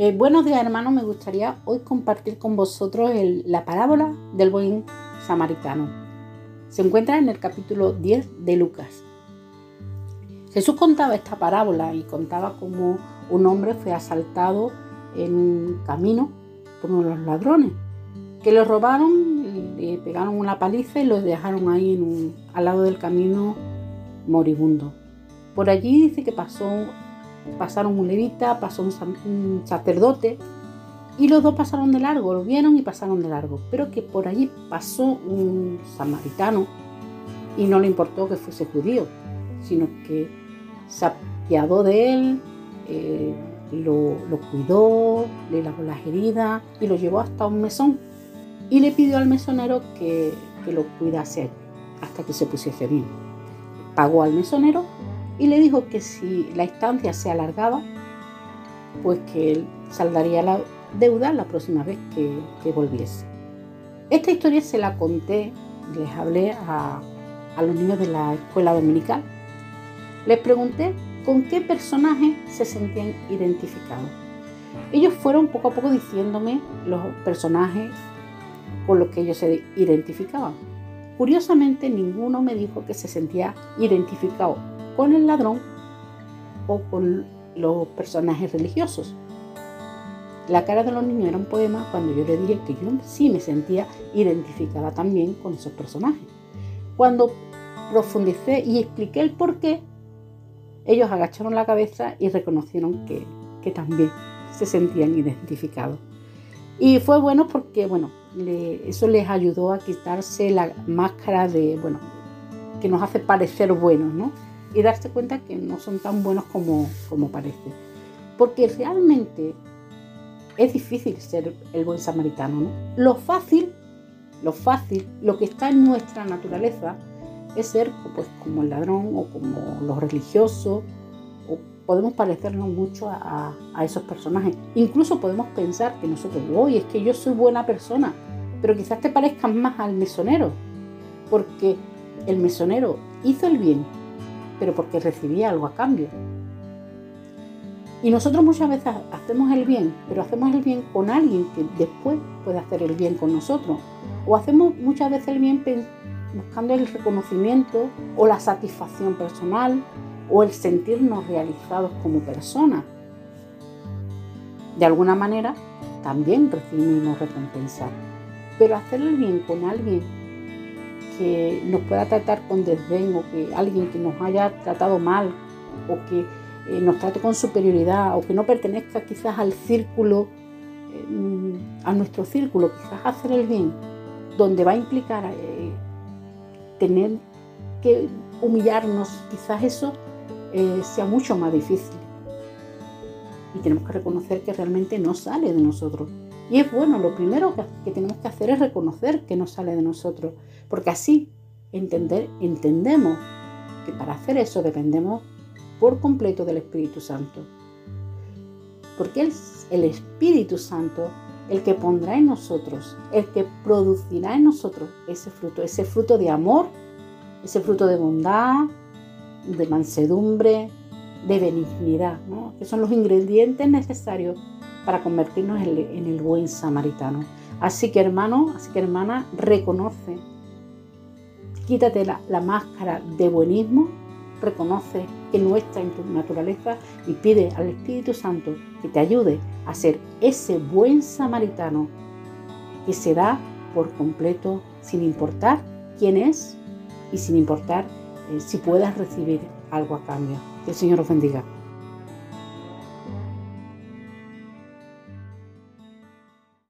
Eh, buenos días hermanos, me gustaría hoy compartir con vosotros la parábola del buen samaritano. Se encuentra en el capítulo 10 de Lucas. Jesús contaba esta parábola y contaba cómo un hombre fue asaltado en un camino por unos ladrones que lo robaron, le pegaron una paliza y lo dejaron ahí al lado del camino moribundo. Por allí dice que pasó pasaron un levita, pasó un, sacerdote y los dos pasaron de largo, lo vieron y pasaron de largo, pero que por allí pasó un samaritano y no le importó que fuese judío, sino que se apiadó de él, eh, lo, cuidó, le lavó las heridas y lo llevó hasta un mesón y le pidió al mesonero que, que lo cuidase hasta que se pusiese bien. Pagó al mesonero y le dijo que si la estancia se alargaba, pues que él saldaría la deuda la próxima vez que, volviese. Esta historia se la conté, les hablé a, a los niños de la escuela dominical. Les pregunté con qué personaje se sentían identificados. Ellos fueron poco a poco diciéndome los personajes con los que ellos se identificaban. Curiosamente, ninguno me dijo que se sentía identificado con el ladrón o con los personajes religiosos. La cara de los niños era un poema cuando yo le dije que yo sí me sentía identificada también con esos personajes. Cuando profundicé y expliqué el por qué, ellos agacharon la cabeza y reconocieron que, que también se sentían identificados. Y fue bueno porque, bueno, eso les ayudó a quitarse la máscara de, bueno, que nos hace parecer buenos, ¿no? Y darse cuenta que no son tan buenos como, como parece. Porque realmente es difícil ser el buen samaritano. ¿no? Lo fácil, lo fácil, lo que está en nuestra naturaleza es ser pues, como el ladrón o como los religiosos, o podemos parecernos mucho a, esos personajes. Incluso podemos pensar que nosotros, hoy es que yo soy buena persona, pero quizás te parezcan más al mesonero, porque el mesonero hizo el bien, pero porque recibía algo a cambio. Y nosotros muchas veces hacemos el bien, pero hacemos el bien con alguien que después puede hacer el bien con nosotros. O hacemos muchas veces el bien buscando el reconocimiento o la satisfacción personal o el sentirnos realizados como personas. De alguna manera también recibimos recompensar. Pero hacer el bien con alguien que nos pueda tratar con desdén o que alguien que nos haya tratado mal o que eh, nos trate con superioridad o que no pertenezca quizás al círculo, eh, a nuestro círculo, quizás hacer el bien, donde va a implicar eh, tener que humillarnos, quizás eso sea mucho más difícil. Y tenemos que reconocer que realmente no sale de nosotros. Y es bueno, lo primero que, tenemos que hacer es reconocer que no sale de nosotros, porque así entendemos que para hacer eso dependemos por completo del Espíritu Santo. Porque es el Espíritu Santo el que pondrá en nosotros, el que producirá en nosotros ese fruto, ese fruto de amor, ese fruto de bondad, de mansedumbre, de benignidad, que son los ingredientes necesarios para convertirnos en el buen samaritano. Así que hermano, así que hermana, reconoce, quítate la, máscara de buenismo, reconoce que no está en tu naturaleza y pide al Espíritu Santo que te ayude a ser ese buen samaritano que se da por completo sin importar quién es y sin importar eh, si puedas recibir algo a cambio. Que el Señor os bendiga.